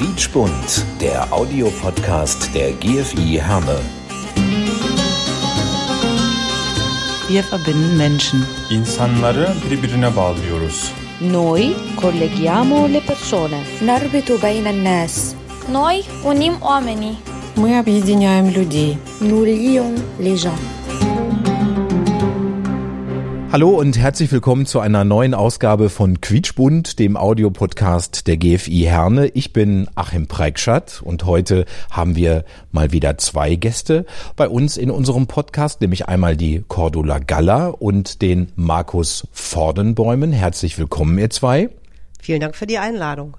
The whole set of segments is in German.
Quietschbund, der Audiopodcast der GFI Herne. Wir verbinden Menschen. İnsanları birbirine bağlıyoruz. Noi colleghiamo le persone. نربط بين الناس Noi unim oamenii. Мы объединяем людей. nous lions les gens Hallo und herzlich willkommen zu einer neuen Ausgabe von Quietschbund, dem Audiopodcast der GFI Herne. Ich bin Achim Preikschat und heute haben wir mal wieder zwei Gäste bei uns in unserem Podcast, nämlich einmal die Cordula Galla und den Markus Vordenbäumen. Herzlich willkommen, ihr zwei. Vielen Dank für die Einladung.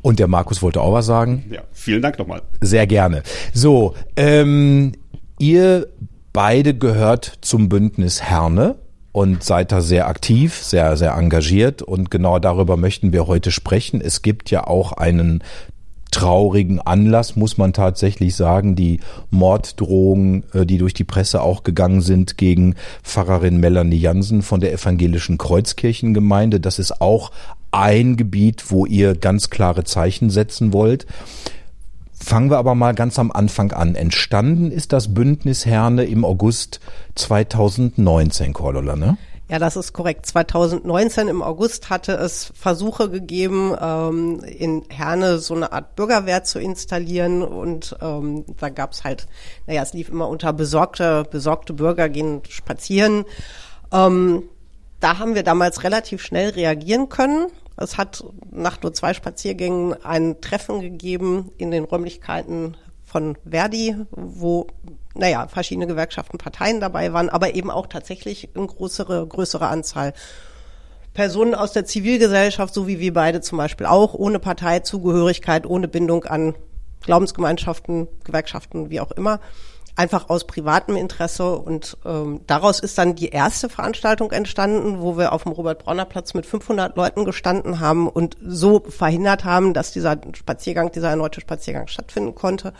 Und der Markus wollte auch was sagen. Ja, vielen Dank nochmal. Sehr gerne. So, ähm, ihr beide gehört zum Bündnis Herne und seid da sehr aktiv, sehr, sehr engagiert und genau darüber möchten wir heute sprechen. Es gibt ja auch einen traurigen Anlass, muss man tatsächlich sagen, die Morddrohungen, äh, die durch die Presse auch gegangen sind gegen Pfarrerin Melanie Jansen von der evangelischen Kreuzkirchengemeinde. Das ist auch ein Gebiet, wo ihr ganz klare Zeichen setzen wollt. Fangen wir aber mal ganz am Anfang an. Entstanden ist das Bündnis Herne im August 2019, Cordula, ne? Ja, das ist korrekt. 2019 im August hatte es Versuche gegeben, ähm, in Herne so eine Art Bürgerwehr zu installieren und ähm, da gab's halt, naja, es lief immer unter besorgte, besorgte Bürger gehen spazieren. Ähm, da haben wir damals relativ schnell reagieren können. Es hat nach nur zwei Spaziergängen ein Treffen gegeben in den Räumlichkeiten von Verdi, wo naja, verschiedene Gewerkschaften, Parteien dabei waren, aber eben auch tatsächlich eine größere, größere Anzahl Personen aus der Zivilgesellschaft, so wie wir beide zum Beispiel auch, ohne Parteizugehörigkeit, ohne Bindung an Glaubensgemeinschaften, Gewerkschaften, wie auch immer, einfach aus privatem Interesse. Und ähm, daraus ist dann die erste Veranstaltung entstanden, wo wir auf dem Robert-Bronner-Platz mit 500 Leuten gestanden haben und so verhindert haben, dass dieser Spaziergang, dieser erneute Spaziergang stattfinden konnte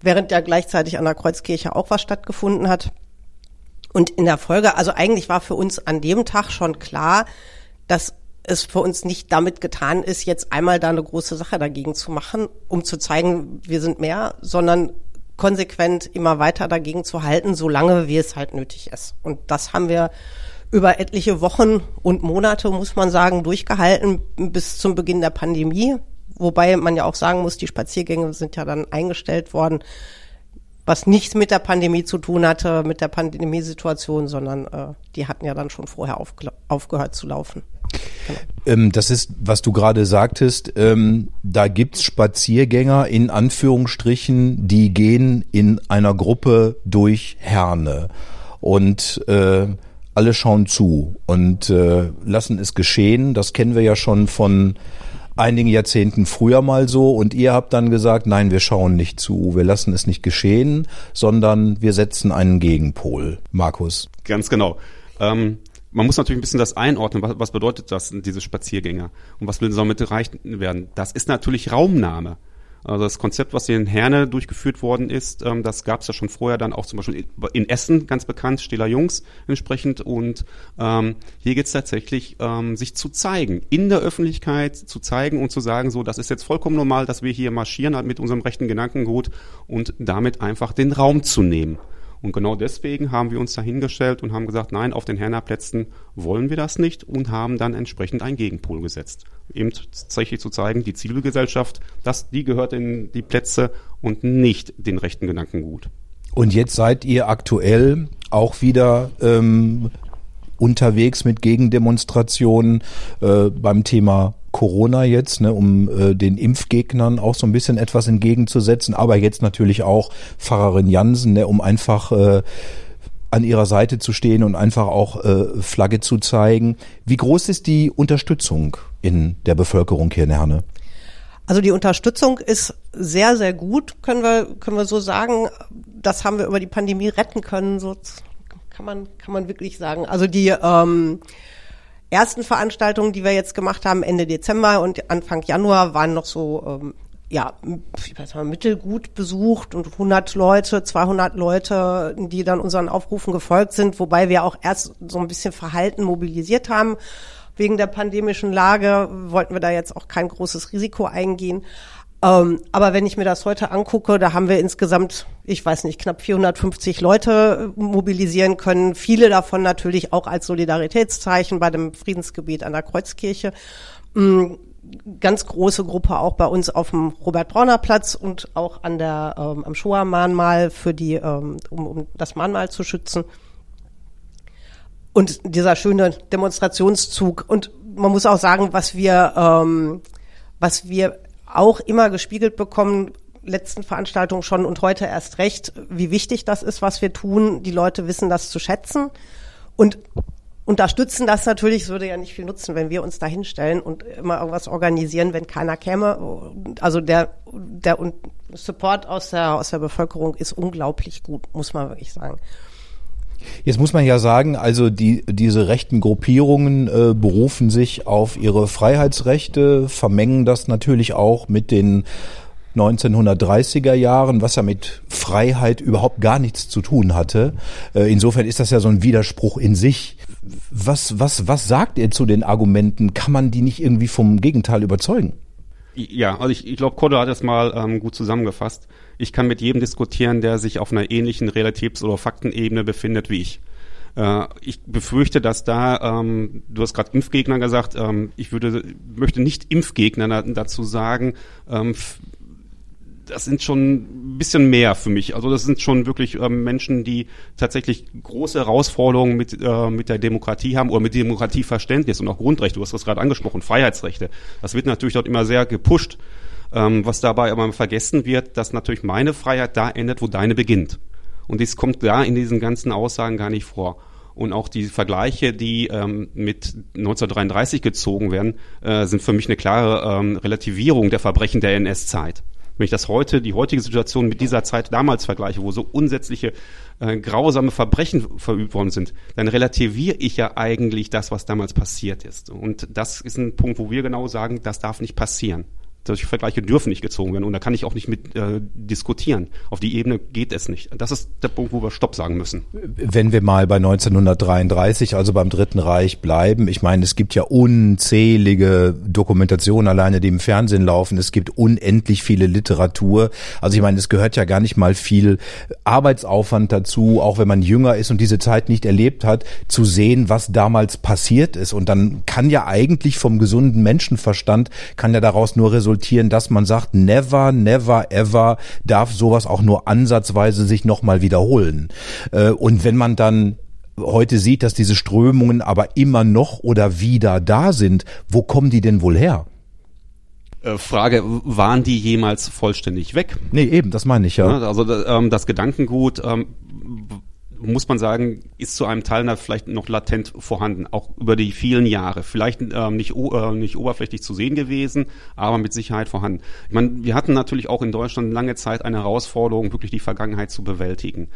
während ja gleichzeitig an der Kreuzkirche auch was stattgefunden hat. Und in der Folge, also eigentlich war für uns an dem Tag schon klar, dass es für uns nicht damit getan ist, jetzt einmal da eine große Sache dagegen zu machen, um zu zeigen, wir sind mehr, sondern konsequent immer weiter dagegen zu halten, solange wie es halt nötig ist. Und das haben wir über etliche Wochen und Monate, muss man sagen, durchgehalten bis zum Beginn der Pandemie. Wobei man ja auch sagen muss, die Spaziergänge sind ja dann eingestellt worden, was nichts mit der Pandemie zu tun hatte, mit der Pandemiesituation, sondern äh, die hatten ja dann schon vorher aufgehört zu laufen. Genau. Ähm, das ist, was du gerade sagtest, ähm, da gibt's Spaziergänger in Anführungsstrichen, die gehen in einer Gruppe durch Herne und äh, alle schauen zu und äh, lassen es geschehen. Das kennen wir ja schon von einigen Jahrzehnten früher mal so und ihr habt dann gesagt, nein, wir schauen nicht zu, wir lassen es nicht geschehen, sondern wir setzen einen Gegenpol. Markus. Ganz genau. Ähm, man muss natürlich ein bisschen das einordnen, was, was bedeutet das, diese Spaziergänger und was will damit erreicht werden. Das ist natürlich Raumnahme. Also das Konzept, was hier in Herne durchgeführt worden ist, ähm, das gab es ja schon vorher dann auch zum Beispiel in Essen ganz bekannt, Stiller Jungs entsprechend. Und ähm, hier geht es tatsächlich, ähm, sich zu zeigen, in der Öffentlichkeit zu zeigen und zu sagen, so, das ist jetzt vollkommen normal, dass wir hier marschieren halt mit unserem rechten Gedankengut und damit einfach den Raum zu nehmen. Und genau deswegen haben wir uns dahingestellt und haben gesagt, nein, auf den Hernerplätzen wollen wir das nicht und haben dann entsprechend einen Gegenpol gesetzt. Eben tatsächlich zu zeigen, die Zivilgesellschaft, das, die gehört in die Plätze und nicht den rechten Gedankengut. Und jetzt seid ihr aktuell auch wieder ähm, unterwegs mit Gegendemonstrationen äh, beim Thema Corona jetzt, ne, um äh, den Impfgegnern auch so ein bisschen etwas entgegenzusetzen, aber jetzt natürlich auch Pfarrerin Jansen, ne, um einfach äh, an ihrer Seite zu stehen und einfach auch äh, Flagge zu zeigen. Wie groß ist die Unterstützung in der Bevölkerung hier in Herne? Also die Unterstützung ist sehr, sehr gut, können wir, können wir so sagen. Das haben wir über die Pandemie retten können, so kann man, kann man wirklich sagen. Also die ähm, ersten Veranstaltungen, die wir jetzt gemacht haben, Ende Dezember und Anfang Januar, waren noch so, ähm, ja, ich weiß mal, mittelgut besucht und 100 Leute, 200 Leute, die dann unseren Aufrufen gefolgt sind, wobei wir auch erst so ein bisschen Verhalten mobilisiert haben. Wegen der pandemischen Lage wollten wir da jetzt auch kein großes Risiko eingehen. Ähm, aber wenn ich mir das heute angucke, da haben wir insgesamt, ich weiß nicht, knapp 450 Leute äh, mobilisieren können. Viele davon natürlich auch als Solidaritätszeichen bei dem Friedensgebiet an der Kreuzkirche. Ähm, ganz große Gruppe auch bei uns auf dem Robert-Brauner-Platz und auch an der, ähm, am Shoah-Mahnmal für die, ähm, um, um das Mahnmal zu schützen. Und dieser schöne Demonstrationszug. Und man muss auch sagen, was wir, ähm, was wir auch immer gespiegelt bekommen, letzten Veranstaltungen schon und heute erst recht, wie wichtig das ist, was wir tun. Die Leute wissen das zu schätzen und unterstützen das natürlich. Es würde ja nicht viel nutzen, wenn wir uns da hinstellen und immer irgendwas organisieren, wenn keiner käme. Also der, der Support aus der, aus der Bevölkerung ist unglaublich gut, muss man wirklich sagen. Jetzt muss man ja sagen, also die, diese rechten Gruppierungen äh, berufen sich auf ihre Freiheitsrechte, vermengen das natürlich auch mit den 1930er Jahren, was ja mit Freiheit überhaupt gar nichts zu tun hatte. Äh, insofern ist das ja so ein Widerspruch in sich. Was, was, was sagt ihr zu den Argumenten? Kann man die nicht irgendwie vom Gegenteil überzeugen? Ja, also ich, ich glaube, Kodo hat das mal ähm, gut zusammengefasst. Ich kann mit jedem diskutieren, der sich auf einer ähnlichen Relativs- oder Faktenebene befindet wie ich. Äh, ich befürchte, dass da, ähm, du hast gerade Impfgegner gesagt, ähm, ich würde, möchte nicht Impfgegner dazu sagen, ähm, das sind schon ein bisschen mehr für mich. Also das sind schon wirklich ähm, Menschen, die tatsächlich große Herausforderungen mit, äh, mit der Demokratie haben oder mit Demokratieverständnis und auch Grundrechte. Du hast das gerade angesprochen, Freiheitsrechte. Das wird natürlich dort immer sehr gepusht. Ähm, was dabei aber vergessen wird, dass natürlich meine Freiheit da endet, wo deine beginnt. Und dies kommt da in diesen ganzen Aussagen gar nicht vor. Und auch die Vergleiche, die ähm, mit 1933 gezogen werden, äh, sind für mich eine klare ähm, Relativierung der Verbrechen der NS-Zeit. Wenn ich das heute, die heutige Situation mit dieser Zeit damals vergleiche, wo so unsätzliche, äh, grausame Verbrechen verübt worden sind, dann relativiere ich ja eigentlich das, was damals passiert ist. Und das ist ein Punkt, wo wir genau sagen, das darf nicht passieren solche Vergleiche dürfen nicht gezogen werden und da kann ich auch nicht mit äh, diskutieren. Auf die Ebene geht es nicht. Das ist der Punkt, wo wir Stopp sagen müssen. Wenn wir mal bei 1933, also beim Dritten Reich bleiben, ich meine, es gibt ja unzählige Dokumentationen alleine, die im Fernsehen laufen. Es gibt unendlich viele Literatur. Also ich meine, es gehört ja gar nicht mal viel Arbeitsaufwand dazu, auch wenn man jünger ist und diese Zeit nicht erlebt hat, zu sehen, was damals passiert ist. Und dann kann ja eigentlich vom gesunden Menschenverstand kann ja daraus nur resultieren, resultieren, dass man sagt, never, never, ever darf sowas auch nur ansatzweise sich nochmal wiederholen. Äh, und wenn man dann heute sieht, dass diese Strömungen aber immer noch oder wieder da sind, wo kommen die denn wohl her? Äh, Frage, waren die jemals vollständig weg? Nee, eben, das meine ich ja. Also ähm, das Gedankengut ähm, muss man sagen, ist zu einem Teil vielleicht noch latent vorhanden, auch über die vielen Jahre. Vielleicht ähm, nicht, äh, nicht oberflächlich zu sehen gewesen, aber mit Sicherheit vorhanden. Ich meine, wir hatten natürlich auch in Deutschland lange Zeit eine Herausforderung, wirklich die Vergangenheit zu bewältigen.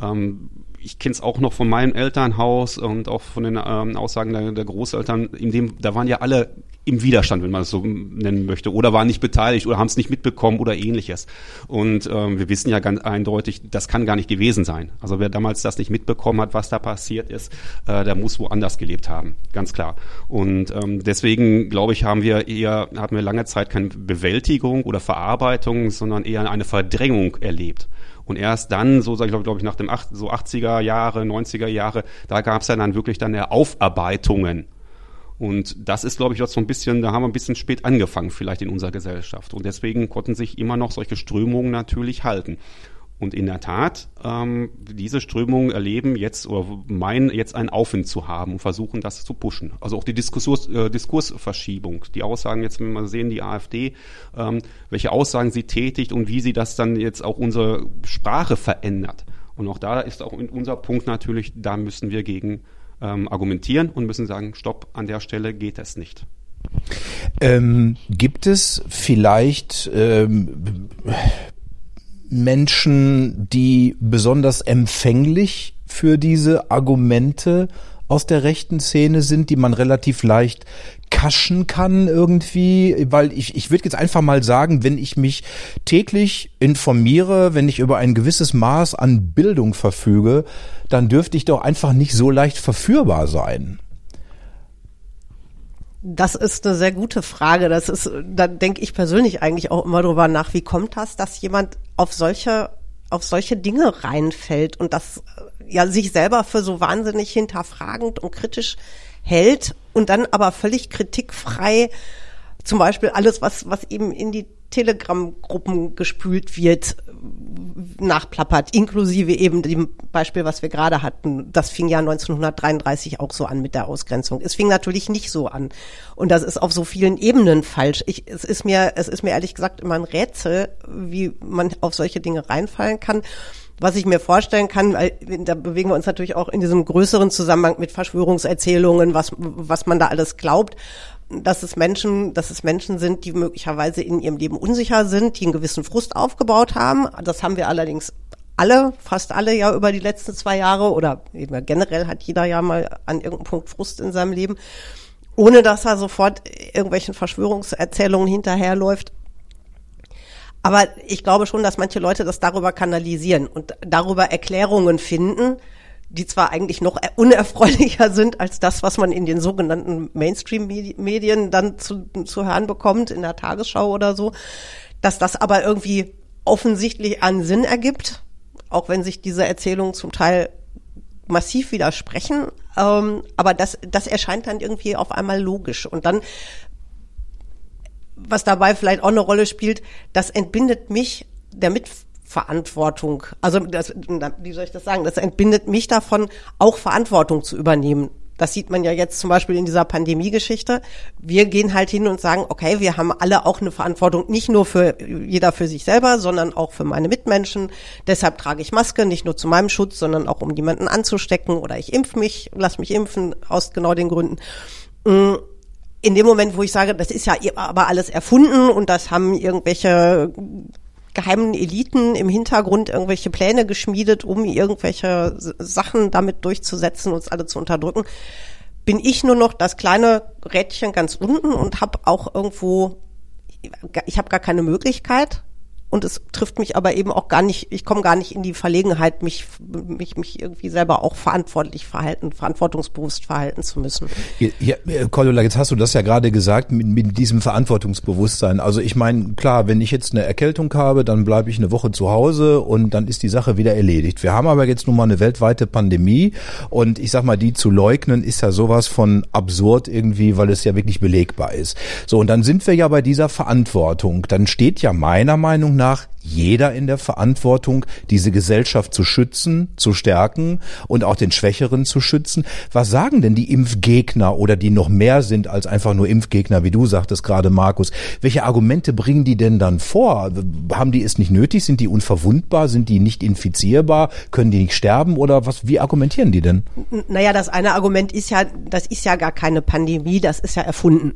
Ähm, ich kenne es auch noch von meinem Elternhaus und auch von den ähm, Aussagen der, der Großeltern, in dem, da waren ja alle im Widerstand, wenn man es so nennen möchte, oder waren nicht beteiligt oder haben es nicht mitbekommen oder ähnliches. Und ähm, wir wissen ja ganz eindeutig, das kann gar nicht gewesen sein. Also wer damals das nicht mitbekommen hat, was da passiert ist, äh, der muss woanders gelebt haben, ganz klar. Und ähm, deswegen glaube ich, haben wir eher, haben wir lange Zeit keine Bewältigung oder Verarbeitung, sondern eher eine Verdrängung erlebt. Und erst dann, so sage ich glaube ich, nach dem 8, so 80er Jahre, 90er Jahre, da gab es ja dann wirklich dann der Aufarbeitungen und das ist, glaube ich, dort so ein bisschen, da haben wir ein bisschen spät angefangen vielleicht in unserer Gesellschaft. Und deswegen konnten sich immer noch solche Strömungen natürlich halten. Und in der Tat, ähm, diese Strömungen erleben jetzt oder meinen jetzt einen Aufwind zu haben und versuchen das zu pushen. Also auch die Diskurs, äh, Diskursverschiebung, die Aussagen jetzt, wenn wir sehen, die AfD, ähm, welche Aussagen sie tätigt und wie sie das dann jetzt auch unsere Sprache verändert. Und auch da ist auch unser Punkt natürlich, da müssen wir gegen ähm, argumentieren und müssen sagen, stopp, an der Stelle geht es nicht. Ähm, gibt es vielleicht ähm, Menschen, die besonders empfänglich für diese Argumente aus der rechten Szene sind, die man relativ leicht kaschen kann irgendwie, weil ich, ich würde jetzt einfach mal sagen, wenn ich mich täglich informiere, wenn ich über ein gewisses Maß an Bildung verfüge, dann dürfte ich doch einfach nicht so leicht verführbar sein. Das ist eine sehr gute Frage. Das ist, da denke ich persönlich eigentlich auch immer drüber nach, wie kommt das, dass jemand auf solche, auf solche Dinge reinfällt und das ja sich selber für so wahnsinnig hinterfragend und kritisch hält und dann aber völlig kritikfrei zum Beispiel alles, was, was eben in die Telegram-Gruppen gespült wird, nachplappert, inklusive eben dem Beispiel, was wir gerade hatten. Das fing ja 1933 auch so an mit der Ausgrenzung. Es fing natürlich nicht so an. Und das ist auf so vielen Ebenen falsch. Ich, es ist mir, es ist mir ehrlich gesagt immer ein Rätsel, wie man auf solche Dinge reinfallen kann. Was ich mir vorstellen kann, weil da bewegen wir uns natürlich auch in diesem größeren Zusammenhang mit Verschwörungserzählungen, was, was man da alles glaubt dass es Menschen, dass es Menschen sind, die möglicherweise in ihrem Leben unsicher sind, die einen gewissen Frust aufgebaut haben. Das haben wir allerdings alle, fast alle ja über die letzten zwei Jahre oder eben generell hat jeder ja mal an irgendeinem Punkt Frust in seinem Leben, ohne dass er sofort irgendwelchen Verschwörungserzählungen hinterherläuft. Aber ich glaube schon, dass manche Leute das darüber kanalisieren und darüber Erklärungen finden, die zwar eigentlich noch unerfreulicher sind als das, was man in den sogenannten Mainstream-Medien dann zu, zu hören bekommt, in der Tagesschau oder so, dass das aber irgendwie offensichtlich einen Sinn ergibt, auch wenn sich diese Erzählungen zum Teil massiv widersprechen. Ähm, aber das, das erscheint dann irgendwie auf einmal logisch. Und dann, was dabei vielleicht auch eine Rolle spielt, das entbindet mich der Mit Verantwortung. Also das, wie soll ich das sagen? Das entbindet mich davon, auch Verantwortung zu übernehmen. Das sieht man ja jetzt zum Beispiel in dieser Pandemie-Geschichte. Wir gehen halt hin und sagen, okay, wir haben alle auch eine Verantwortung, nicht nur für jeder für sich selber, sondern auch für meine Mitmenschen. Deshalb trage ich Maske, nicht nur zu meinem Schutz, sondern auch um jemanden anzustecken oder ich impf mich, lass mich impfen, aus genau den Gründen. In dem Moment, wo ich sage, das ist ja aber alles erfunden und das haben irgendwelche geheimen Eliten im Hintergrund irgendwelche Pläne geschmiedet, um irgendwelche Sachen damit durchzusetzen, uns alle zu unterdrücken, bin ich nur noch das kleine Rädchen ganz unten und habe auch irgendwo, ich habe gar keine Möglichkeit, und es trifft mich aber eben auch gar nicht, ich komme gar nicht in die Verlegenheit, mich, mich, mich irgendwie selber auch verantwortlich verhalten, verantwortungsbewusst verhalten zu müssen. Ja, ja Cordula, jetzt hast du das ja gerade gesagt, mit, mit diesem Verantwortungsbewusstsein. Also ich meine, klar, wenn ich jetzt eine Erkältung habe, dann bleibe ich eine Woche zu Hause und dann ist die Sache wieder erledigt. Wir haben aber jetzt nun mal eine weltweite Pandemie und ich sag mal, die zu leugnen ist ja sowas von absurd irgendwie, weil es ja wirklich belegbar ist. So, und dann sind wir ja bei dieser Verantwortung. Dann steht ja meiner Meinung nach jeder in der Verantwortung, diese Gesellschaft zu schützen, zu stärken und auch den Schwächeren zu schützen. Was sagen denn die Impfgegner oder die noch mehr sind als einfach nur Impfgegner, wie du sagtest gerade, Markus? Welche Argumente bringen die denn dann vor? Haben die es nicht nötig? Sind die unverwundbar? Sind die nicht infizierbar? Können die nicht sterben? Oder was, wie argumentieren die denn? Naja, das eine Argument ist ja, das ist ja gar keine Pandemie, das ist ja erfunden.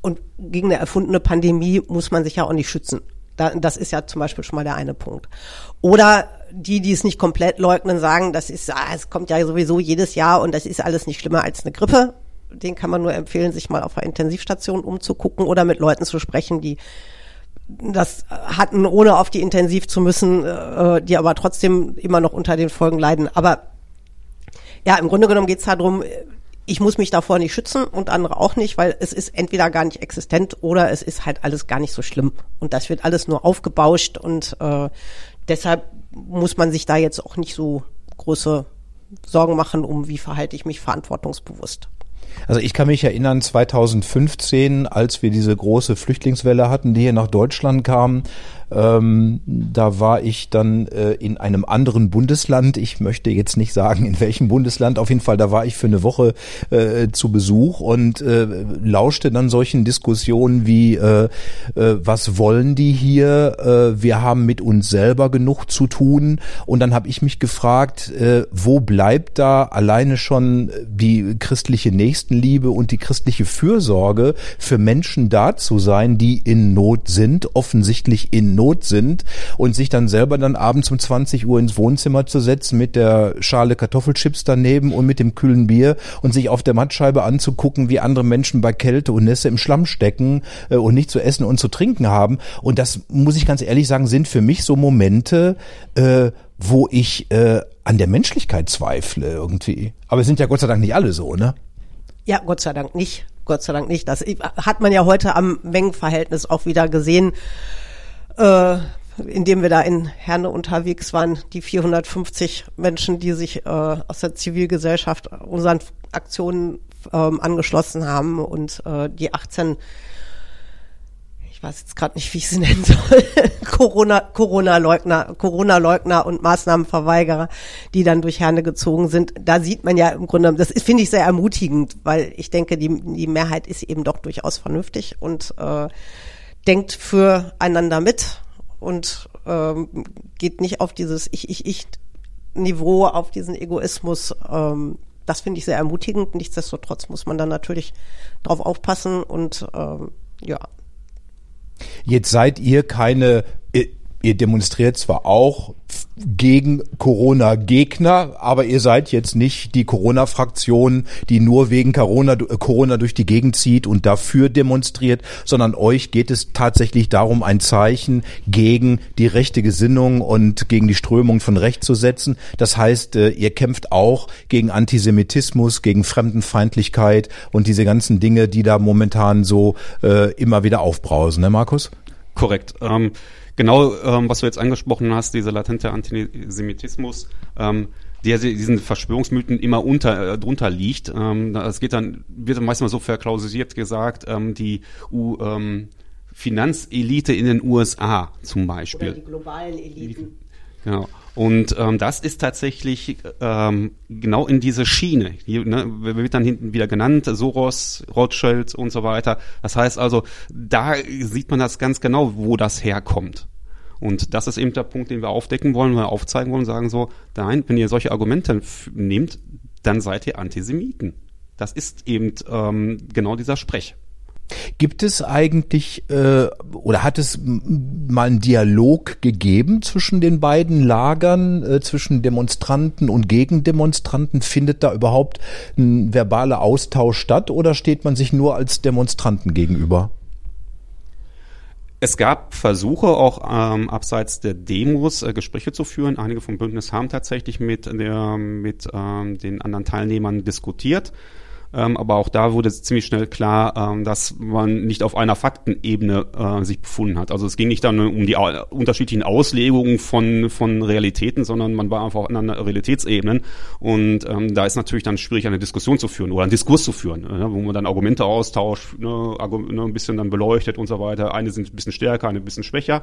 Und gegen eine erfundene Pandemie muss man sich ja auch nicht schützen. Da, das ist ja zum Beispiel schon mal der eine Punkt. Oder die, die es nicht komplett leugnen, sagen, das ist, ah, es kommt ja sowieso jedes Jahr und das ist alles nicht schlimmer als eine Grippe. Den kann man nur empfehlen, sich mal auf einer Intensivstation umzugucken oder mit Leuten zu sprechen, die das hatten, ohne auf die Intensiv zu müssen, äh, die aber trotzdem immer noch unter den Folgen leiden. Aber ja, im Grunde genommen geht es darum, ich muss mich davor nicht schützen und andere auch nicht, weil es ist entweder gar nicht existent oder es ist halt alles gar nicht so schlimm. Und das wird alles nur aufgebauscht und äh, deshalb muss man sich da jetzt auch nicht so große Sorgen machen, um wie verhalte ich mich verantwortungsbewusst. Also ich kann mich erinnern, 2015, als wir diese große Flüchtlingswelle hatten, die hier nach Deutschland kam, ähm, da war ich dann äh, in einem anderen Bundesland. Ich möchte jetzt nicht sagen, in welchem Bundesland. Auf jeden Fall, da war ich für eine Woche äh, zu Besuch und äh, lauschte dann solchen Diskussionen wie, äh, äh, was wollen die hier? Äh, wir haben mit uns selber genug zu tun. Und dann habe ich mich gefragt, wo bleibt da alleine schon die christliche Nächstenliebe und die christliche Fürsorge für Menschen da zu sein, die in Not sind, offensichtlich in Not sind und sich dann selber dann abends um 20 Uhr ins Wohnzimmer zu setzen mit der Schale Kartoffelchips daneben und mit dem kühlen Bier und sich auf der Mattscheibe anzugucken, wie andere Menschen bei Kälte und Nässe im Schlamm stecken äh, und nicht zu essen und zu trinken haben. Und das muss ich ganz ehrlich sagen, sind für mich so Momente, äh, wo ich äh, an der Menschlichkeit zweifle irgendwie. Aber es sind ja Gott sei Dank nicht alle so, ne? Ja, Gott sei Dank nicht. Gott sei Dank nicht. Das hat man ja heute am Mengenverhältnis auch wieder gesehen. Äh, indem wir da in Herne unterwegs waren, die 450 Menschen, die sich äh, aus der Zivilgesellschaft unseren Aktionen ähm, angeschlossen haben und äh, die 18 ich weiß jetzt gerade nicht, wie ich sie nennen soll, Corona, Corona-Leugner, Corona-Leugner und Maßnahmenverweigerer, die dann durch Herne gezogen sind. Da sieht man ja im Grunde, das finde ich sehr ermutigend, weil ich denke, die, die Mehrheit ist eben doch durchaus vernünftig und äh, denkt füreinander mit und ähm, geht nicht auf dieses Ich, Ich, Ich Niveau, auf diesen Egoismus. Ähm, das finde ich sehr ermutigend. Nichtsdestotrotz muss man dann natürlich drauf aufpassen und ähm, ja. Jetzt seid ihr keine Ihr demonstriert zwar auch gegen Corona-Gegner, aber ihr seid jetzt nicht die Corona-Fraktion, die nur wegen Corona, Corona durch die Gegend zieht und dafür demonstriert, sondern euch geht es tatsächlich darum, ein Zeichen gegen die rechte Gesinnung und gegen die Strömung von Recht zu setzen. Das heißt, äh, ihr kämpft auch gegen Antisemitismus, gegen Fremdenfeindlichkeit und diese ganzen Dinge, die da momentan so äh, immer wieder aufbrausen, ne Markus? Korrekt. Ähm genau, ähm, was du jetzt angesprochen hast, dieser latente Antisemitismus, ähm, der diesen Verschwörungsmythen immer unter äh, drunter liegt. Ähm, das geht dann wird dann meistens so verklausuliert gesagt, ähm, die U, ähm, Finanzelite in den USA zum Beispiel. Oder die globalen Eliten. Genau. Und ähm, das ist tatsächlich ähm, genau in diese Schiene. Hier ne, wird dann hinten wieder genannt, Soros, Rothschild und so weiter. Das heißt also, da sieht man das ganz genau, wo das herkommt. Und das ist eben der Punkt, den wir aufdecken wollen, wir aufzeigen wollen, sagen so, nein, wenn ihr solche Argumente nehmt, dann seid ihr Antisemiten. Das ist eben ähm, genau dieser Sprech. Gibt es eigentlich äh, oder hat es mal einen Dialog gegeben zwischen den beiden Lagern, äh, zwischen Demonstranten und Gegendemonstranten? Findet da überhaupt ein verbaler Austausch statt oder steht man sich nur als Demonstranten gegenüber? Es gab Versuche, auch ähm, abseits der Demos äh, Gespräche zu führen. Einige vom Bündnis haben tatsächlich mit, der, mit ähm, den anderen Teilnehmern diskutiert. Ähm, aber auch da wurde ziemlich schnell klar, ähm, dass man nicht auf einer Faktenebene äh, sich befunden hat. Also es ging nicht dann um die äh, unterschiedlichen Auslegungen von, von Realitäten, sondern man war einfach auf anderen Realitätsebenen. Und ähm, da ist natürlich dann schwierig, eine Diskussion zu führen oder einen Diskurs zu führen, äh, wo man dann Argumente austauscht, ne, ne, ein bisschen dann beleuchtet und so weiter. Eine sind ein bisschen stärker, eine ein bisschen schwächer.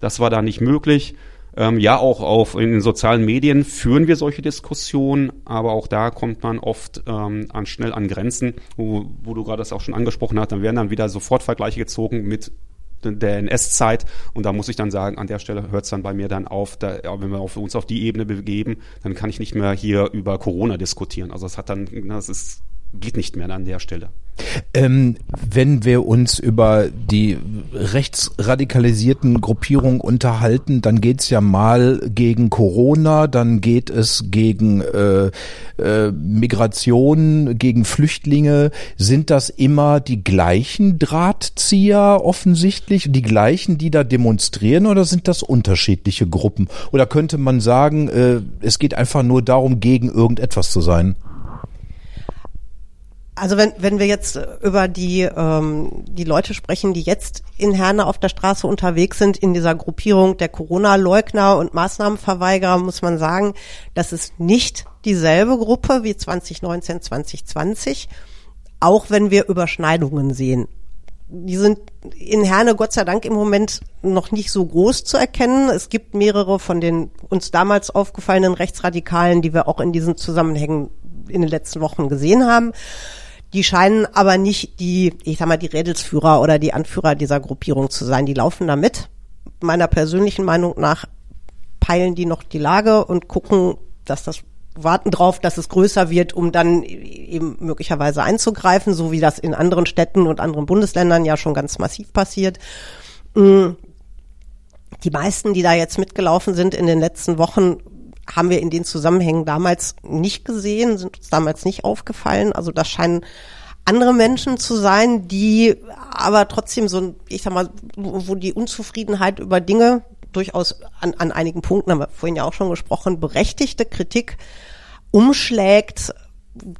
Das war da nicht möglich. Ähm, ja, auch auf in den sozialen Medien führen wir solche Diskussionen, aber auch da kommt man oft ähm, an schnell an Grenzen, wo, wo du gerade das auch schon angesprochen hast, dann werden dann wieder sofort Vergleiche gezogen mit der NS-Zeit und da muss ich dann sagen, an der Stelle hört es dann bei mir dann auf, da, wenn wir uns auf die Ebene begeben, dann kann ich nicht mehr hier über Corona diskutieren. Also es hat dann, das ist geht nicht mehr an der Stelle. Ähm, wenn wir uns über die rechtsradikalisierten Gruppierungen unterhalten, dann geht's ja mal gegen Corona, dann geht es gegen äh, äh, Migration, gegen Flüchtlinge. Sind das immer die gleichen Drahtzieher offensichtlich, die gleichen, die da demonstrieren, oder sind das unterschiedliche Gruppen? Oder könnte man sagen, äh, es geht einfach nur darum, gegen irgendetwas zu sein? Also wenn, wenn wir jetzt über die, ähm, die Leute sprechen, die jetzt in Herne auf der Straße unterwegs sind, in dieser Gruppierung der Corona-Leugner und Maßnahmenverweigerer, muss man sagen, das ist nicht dieselbe Gruppe wie 2019, 2020, auch wenn wir Überschneidungen sehen. Die sind in Herne Gott sei Dank im Moment noch nicht so groß zu erkennen. Es gibt mehrere von den uns damals aufgefallenen Rechtsradikalen, die wir auch in diesen Zusammenhängen in den letzten Wochen gesehen haben. Die scheinen aber nicht die, ich sag mal, die Rädelsführer oder die Anführer dieser Gruppierung zu sein. Die laufen da mit. Meiner persönlichen Meinung nach peilen die noch die Lage und gucken, dass das warten drauf, dass es größer wird, um dann eben möglicherweise einzugreifen, so wie das in anderen Städten und anderen Bundesländern ja schon ganz massiv passiert. Mm. Die meisten, die da jetzt mitgelaufen sind in den letzten Wochen, haben wir in den Zusammenhängen damals nicht gesehen, sind uns damals nicht aufgefallen. Also das scheinen andere Menschen zu sein, die aber trotzdem so, ich sag mal, wo die Unzufriedenheit über Dinge durchaus an, an einigen Punkten, haben wir vorhin ja auch schon gesprochen, berechtigte Kritik umschlägt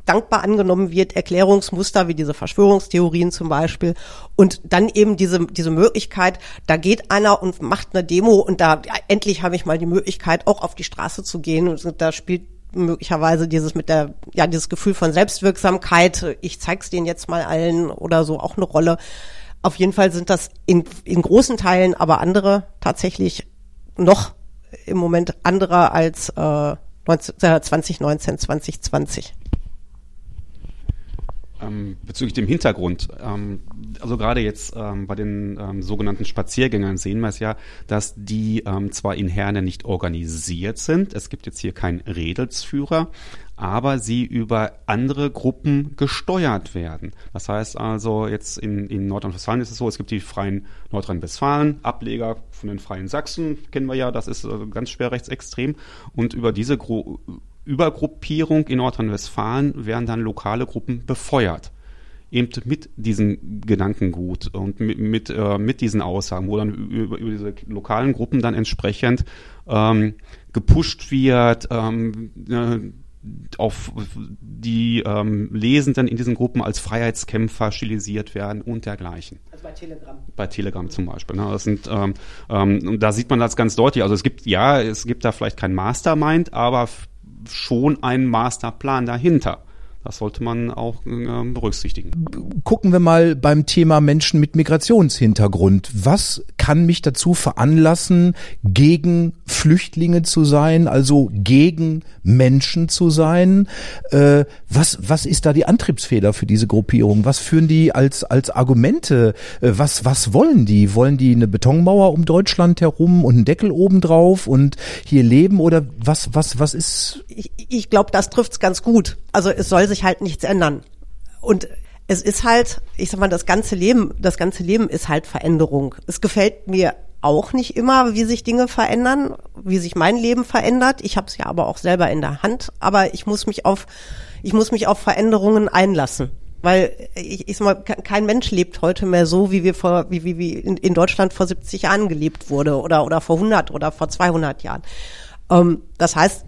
dankbar angenommen wird, Erklärungsmuster wie diese Verschwörungstheorien zum Beispiel und dann eben diese, diese Möglichkeit, da geht einer und macht eine Demo und da ja, endlich habe ich mal die Möglichkeit, auch auf die Straße zu gehen und da spielt möglicherweise dieses mit der, ja, dieses Gefühl von Selbstwirksamkeit, ich zeig's denen jetzt mal allen oder so auch eine Rolle. Auf jeden Fall sind das in, in großen Teilen aber andere tatsächlich noch im Moment anderer als äh, 19, 2019, 2020. Ähm, bezüglich dem Hintergrund, ähm, also gerade jetzt ähm, bei den ähm, sogenannten Spaziergängern sehen wir es ja, dass die ähm, zwar in Herne nicht organisiert sind, es gibt jetzt hier keinen Redelsführer, aber sie über andere Gruppen gesteuert werden. Das heißt also, jetzt in, in Nordrhein-Westfalen ist es so, es gibt die Freien Nordrhein-Westfalen, Ableger von den Freien Sachsen, kennen wir ja, das ist äh, ganz schwer rechtsextrem. Und über diese Gru Übergruppierung in Nordrhein-Westfalen werden dann lokale Gruppen befeuert eben mit diesem Gedankengut und mit, mit, äh, mit diesen Aussagen, wo dann über, über diese lokalen Gruppen dann entsprechend ähm, gepusht wird, ähm, äh, auf die ähm, Lesenden in diesen Gruppen als Freiheitskämpfer stilisiert werden und dergleichen. Also bei Telegram. Bei Telegram zum Beispiel. Ne? Das sind, ähm, ähm, und da sieht man das ganz deutlich. Also es gibt, ja, es gibt da vielleicht kein Mastermind, aber schon einen Masterplan dahinter. Das sollte man auch äh, berücksichtigen. Gucken wir mal beim Thema Menschen mit Migrationshintergrund. Was kann mich dazu veranlassen, gegen Flüchtlinge zu sein, also gegen Menschen zu sein? Äh, was, was ist da die Antriebsfehler für diese Gruppierung? Was führen die als, als Argumente? Äh, was, was wollen die? Wollen die eine Betonmauer um Deutschland herum und einen Deckel obendrauf und hier leben oder was, was, was ist? Ich, ich glaube, das trifft's ganz gut. Also es soll sich halt nichts ändern. Und es ist halt, ich sag mal, das ganze Leben, das ganze Leben ist halt Veränderung. Es gefällt mir auch nicht immer, wie sich Dinge verändern, wie sich mein Leben verändert. Ich habe es ja aber auch selber in der Hand. Aber ich muss mich auf, ich muss mich auf Veränderungen einlassen. Weil ich, ich sag mal, kein Mensch lebt heute mehr so, wie wir vor, wie, wie, wie in, Deutschland vor 70 Jahren gelebt wurde oder, oder vor 100 oder vor 200 Jahren. Ähm, das heißt,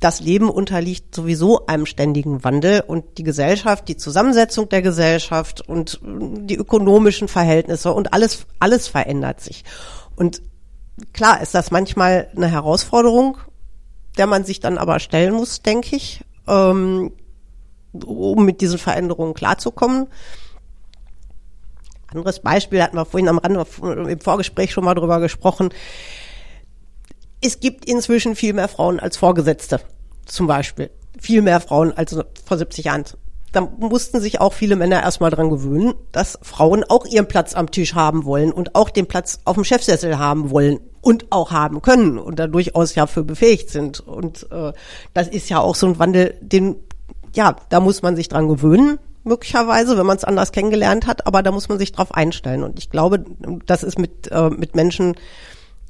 das Leben unterliegt sowieso einem ständigen Wandel und die Gesellschaft, die Zusammensetzung der Gesellschaft und die ökonomischen Verhältnisse und alles, alles verändert sich. Und klar ist das manchmal eine Herausforderung, der man sich dann aber stellen muss, denke ich, ähm, um mit diesen Veränderungen klarzukommen. Anderes Beispiel hatten wir vorhin am Rande im Vorgespräch schon mal drüber gesprochen es gibt inzwischen viel mehr Frauen als Vorgesetzte, zum Beispiel. Viel mehr Frauen als vor 70 Jahren. Da mussten sich auch viele Männer erstmal dran gewöhnen, dass Frauen auch ihren Platz am Tisch haben wollen und auch den Platz auf dem Chefsessel haben wollen und auch haben können und da durchaus ja für befähigt sind. Und äh, das ist ja auch so ein Wandel, den, ja, da muss man sich dran gewöhnen möglicherweise, wenn man es anders kennengelernt hat, aber da muss man sich drauf einstellen. Und ich glaube, das ist mit, äh, mit Menschen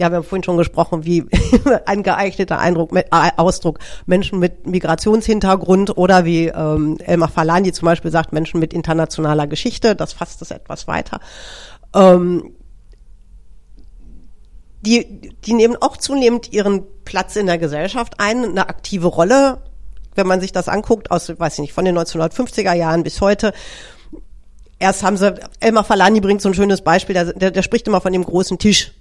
ja, wir haben vorhin schon gesprochen, wie ein geeigneter Eindruck, äh, Ausdruck Menschen mit Migrationshintergrund oder wie ähm, Elmar Falani zum Beispiel sagt, Menschen mit internationaler Geschichte, das fasst es etwas weiter. Ähm, die, die nehmen auch zunehmend ihren Platz in der Gesellschaft ein, eine aktive Rolle, wenn man sich das anguckt, aus, weiß ich nicht, von den 1950er Jahren bis heute. Erst haben sie, Elmar Falani bringt so ein schönes Beispiel, der, der, der spricht immer von dem großen Tisch,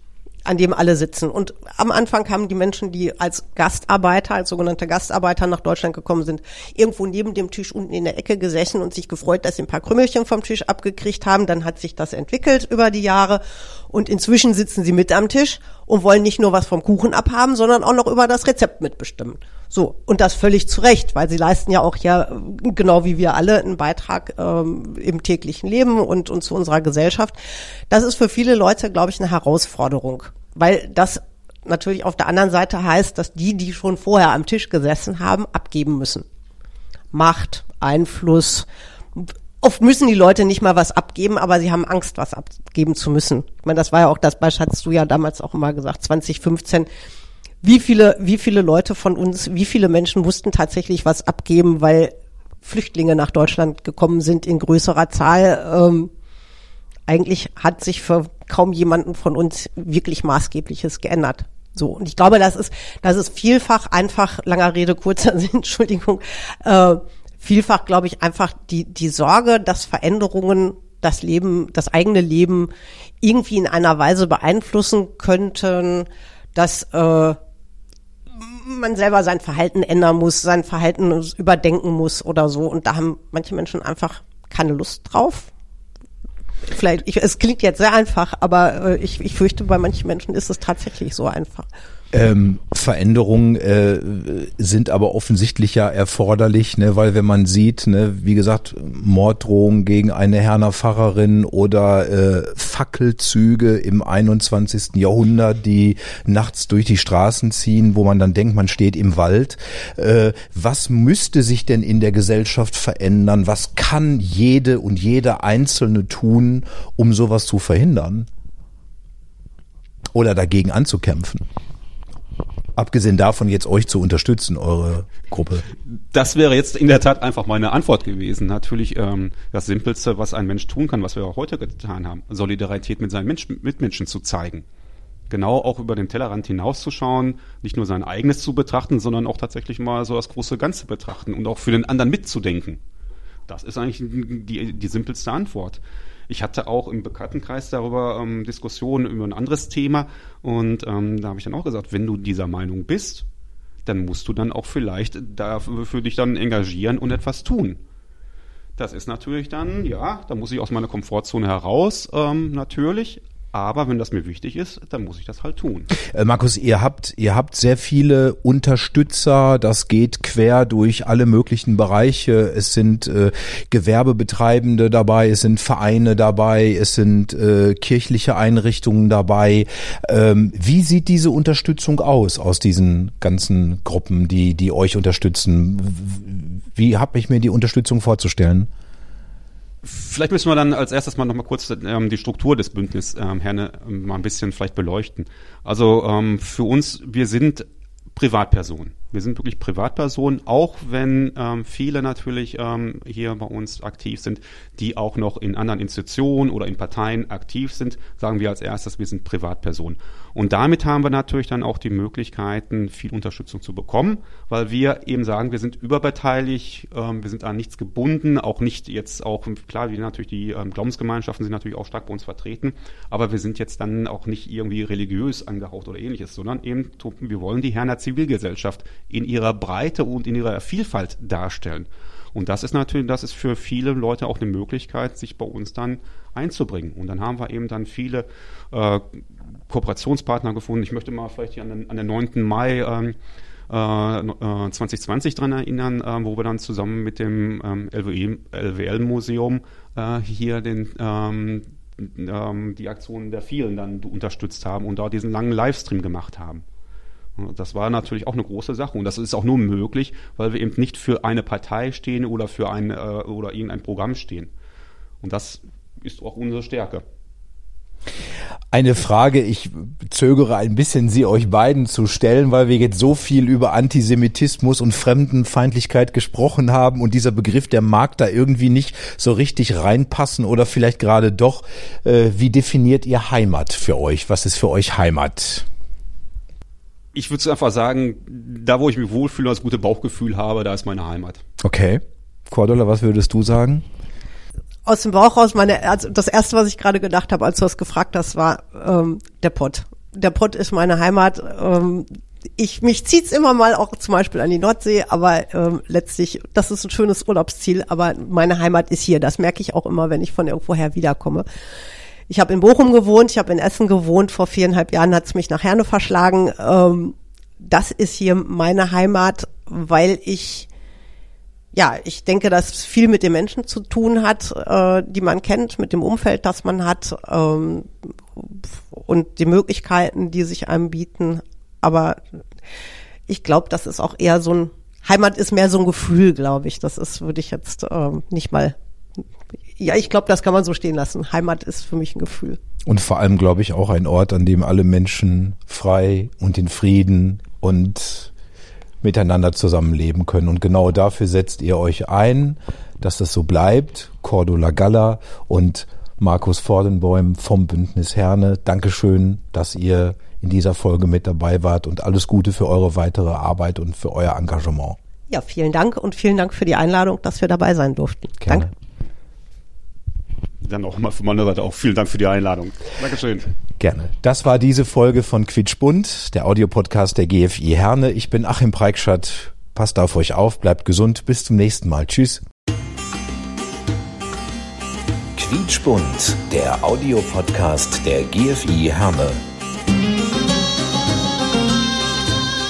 an dem alle sitzen. Und am Anfang haben die Menschen, die als Gastarbeiter, als sogenannte Gastarbeiter nach Deutschland gekommen sind, irgendwo neben dem Tisch unten in der Ecke gesessen und sich gefreut, dass sie ein paar Krümmelchen vom Tisch abgekriegt haben. Dann hat sich das entwickelt über die Jahre. Und inzwischen sitzen sie mit am Tisch und wollen nicht nur was vom Kuchen abhaben, sondern auch noch über das Rezept mitbestimmen. So, und das völlig zu Recht, weil sie leisten ja auch ja, genau wie wir alle, einen Beitrag ähm, im täglichen Leben und, und zu unserer Gesellschaft. Das ist für viele Leute, glaube ich, eine Herausforderung, weil das natürlich auf der anderen Seite heißt, dass die, die schon vorher am Tisch gesessen haben, abgeben müssen. Macht, Einfluss. Oft müssen die Leute nicht mal was abgeben, aber sie haben Angst, was abgeben zu müssen. Ich meine, das war ja auch das Beispiel, hattest du ja damals auch immer gesagt, 2015 wie viele, wie viele Leute von uns, wie viele Menschen mussten tatsächlich was abgeben, weil Flüchtlinge nach Deutschland gekommen sind in größerer Zahl. Ähm, eigentlich hat sich für kaum jemanden von uns wirklich Maßgebliches geändert. So, und ich glaube, das ist, das ist vielfach einfach, langer Rede, kurzer Sinn, Entschuldigung, äh, vielfach, glaube ich, einfach die, die Sorge, dass Veränderungen das Leben, das eigene Leben irgendwie in einer Weise beeinflussen könnten, dass äh, man selber sein Verhalten ändern muss, sein Verhalten überdenken muss oder so. Und da haben manche Menschen einfach keine Lust drauf. Vielleicht, ich, es klingt jetzt sehr einfach, aber äh, ich, ich fürchte, bei manchen Menschen ist es tatsächlich so einfach. Ähm, Veränderungen äh, sind aber offensichtlich ja erforderlich, ne, weil wenn man sieht, ne, wie gesagt, Morddrohungen gegen eine Herner Pfarrerin oder äh, Fackelzüge im 21. Jahrhundert, die nachts durch die Straßen ziehen, wo man dann denkt, man steht im Wald. Äh, was müsste sich denn in der Gesellschaft verändern? Was kann jede und jeder Einzelne tun, um sowas zu verhindern? Oder dagegen anzukämpfen? Abgesehen davon, jetzt euch zu unterstützen, eure Gruppe. Das wäre jetzt in der Tat einfach meine Antwort gewesen. Natürlich ähm, das Simpelste, was ein Mensch tun kann, was wir auch heute getan haben, Solidarität mit seinen Mensch Mitmenschen zu zeigen. Genau auch über den Tellerrand hinauszuschauen, nicht nur sein eigenes zu betrachten, sondern auch tatsächlich mal so das große Ganze betrachten und auch für den anderen mitzudenken. Das ist eigentlich die, die simpelste Antwort. Ich hatte auch im Bekanntenkreis darüber ähm, Diskussionen über ein anderes Thema und ähm, da habe ich dann auch gesagt, wenn du dieser Meinung bist, dann musst du dann auch vielleicht dafür für dich dann engagieren und etwas tun. Das ist natürlich dann, ja, da muss ich aus meiner Komfortzone heraus, ähm, natürlich, aber wenn das mir wichtig ist, dann muss ich das halt tun. Äh, Markus, ihr habt, ihr habt sehr viele Unterstützer. Das geht quer durch alle möglichen Bereiche. Es sind äh, Gewerbebetreibende dabei, es sind Vereine dabei, es sind äh, kirchliche Einrichtungen dabei. Ähm, wie sieht diese Unterstützung aus aus diesen ganzen Gruppen, die, die euch unterstützen? Wie habe ich mir die Unterstützung vorzustellen? Vielleicht müssen wir dann als erstes mal noch mal kurz ähm, die Struktur des Bündnisses ähm, Herne ähm, mal ein bisschen vielleicht beleuchten. Also ähm, für uns, wir sind Privatpersonen. Wir sind wirklich Privatpersonen, auch wenn ähm, viele natürlich ähm, hier bei uns aktiv sind, die auch noch in anderen Institutionen oder in Parteien aktiv sind, sagen wir als erstes, wir sind Privatpersonen. Und damit haben wir natürlich dann auch die Möglichkeiten, viel Unterstützung zu bekommen, weil wir eben sagen, wir sind überbeteiligt, ähm, wir sind an nichts gebunden, auch nicht jetzt auch, klar, wie natürlich die ähm, Glaubensgemeinschaften sind natürlich auch stark bei uns vertreten, aber wir sind jetzt dann auch nicht irgendwie religiös angehaucht oder ähnliches, sondern eben, wir wollen die Herner Zivilgesellschaft in ihrer Breite und in ihrer Vielfalt darstellen. Und das ist natürlich, das ist für viele Leute auch eine Möglichkeit, sich bei uns dann einzubringen. Und dann haben wir eben dann viele äh, Kooperationspartner gefunden. Ich möchte mal vielleicht hier an den, an den 9. Mai ähm, äh, 2020 dran erinnern, äh, wo wir dann zusammen mit dem ähm, LWL-Museum äh, hier den ähm, ähm, die Aktionen der vielen dann unterstützt haben und da diesen langen Livestream gemacht haben. Das war natürlich auch eine große Sache und das ist auch nur möglich, weil wir eben nicht für eine Partei stehen oder für ein äh, oder irgendein Programm stehen. Und das ist auch unsere Stärke. Eine Frage, ich zögere ein bisschen, sie euch beiden zu stellen, weil wir jetzt so viel über Antisemitismus und Fremdenfeindlichkeit gesprochen haben und dieser Begriff, der mag da irgendwie nicht so richtig reinpassen oder vielleicht gerade doch. Äh, wie definiert ihr Heimat für euch? Was ist für euch Heimat? ich würde einfach sagen, da wo ich mich wohlfühle, das gute Bauchgefühl habe, da ist meine Heimat. Okay. Cordula, was würdest du sagen? Aus dem Bauch raus, meine, also das erste, was ich gerade gedacht habe, als du das gefragt hast, war ähm, der Pott. Der Pott ist meine Heimat. Ähm, ich mich zieht's immer mal auch zum Beispiel an die Nordsee, aber ähm, letztlich, das ist ein schönes Urlaubsziel, aber meine Heimat ist hier. Das merke ich auch immer, wenn ich von irgendwoher wiederkomme. Ich habe in Bochum gewohnt, ich habe in Essen gewohnt. Vor viereinhalb Jahren hat es mich nach Herne verschlagen. Ähm, das ist hier meine Heimat, weil ich ja, ich denke, dass viel mit den Menschen zu tun hat, äh, die man kennt, mit dem Umfeld, das man hat ähm, und die Möglichkeiten, die sich einem bieten. Aber ich glaube, das ist auch eher so ein Heimat ist mehr so ein Gefühl, glaube ich. Das ist, würde ich jetzt ähm, nicht mal ja, ich glaube, das kann man so stehen lassen. Heimat ist für mich ein Gefühl. Und vor allem, glaube ich, auch ein Ort, an dem alle Menschen frei und in Frieden und miteinander zusammenleben können. Und genau dafür setzt ihr euch ein, dass das so bleibt. Cordula Galla und Markus Vordenbäum vom Bündnis Herne. Dankeschön, dass ihr in dieser Folge mit dabei wart und alles Gute für eure weitere Arbeit und für euer Engagement. Ja, vielen Dank und vielen Dank für die Einladung, dass wir dabei sein durften. Gerne. Danke. Dann auch mal von meiner Seite auch vielen Dank für die Einladung. Dankeschön. Gerne. Das war diese Folge von Quietschbunt, der Audiopodcast der GFI Herne. Ich bin Achim Preikschat. Passt auf euch auf, bleibt gesund. Bis zum nächsten Mal. Tschüss. Quietschbunt, der Audiopodcast der GFI Herne.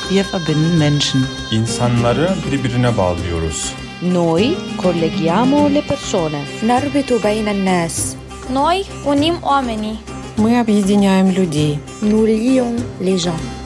Wir verbinden Menschen. İnsanları birbirine bağlıyoruz. Noi colleghiamo le persone. نربط بين الناس Noi unim oamenii. Мы объединяем людей. Nous lions les gens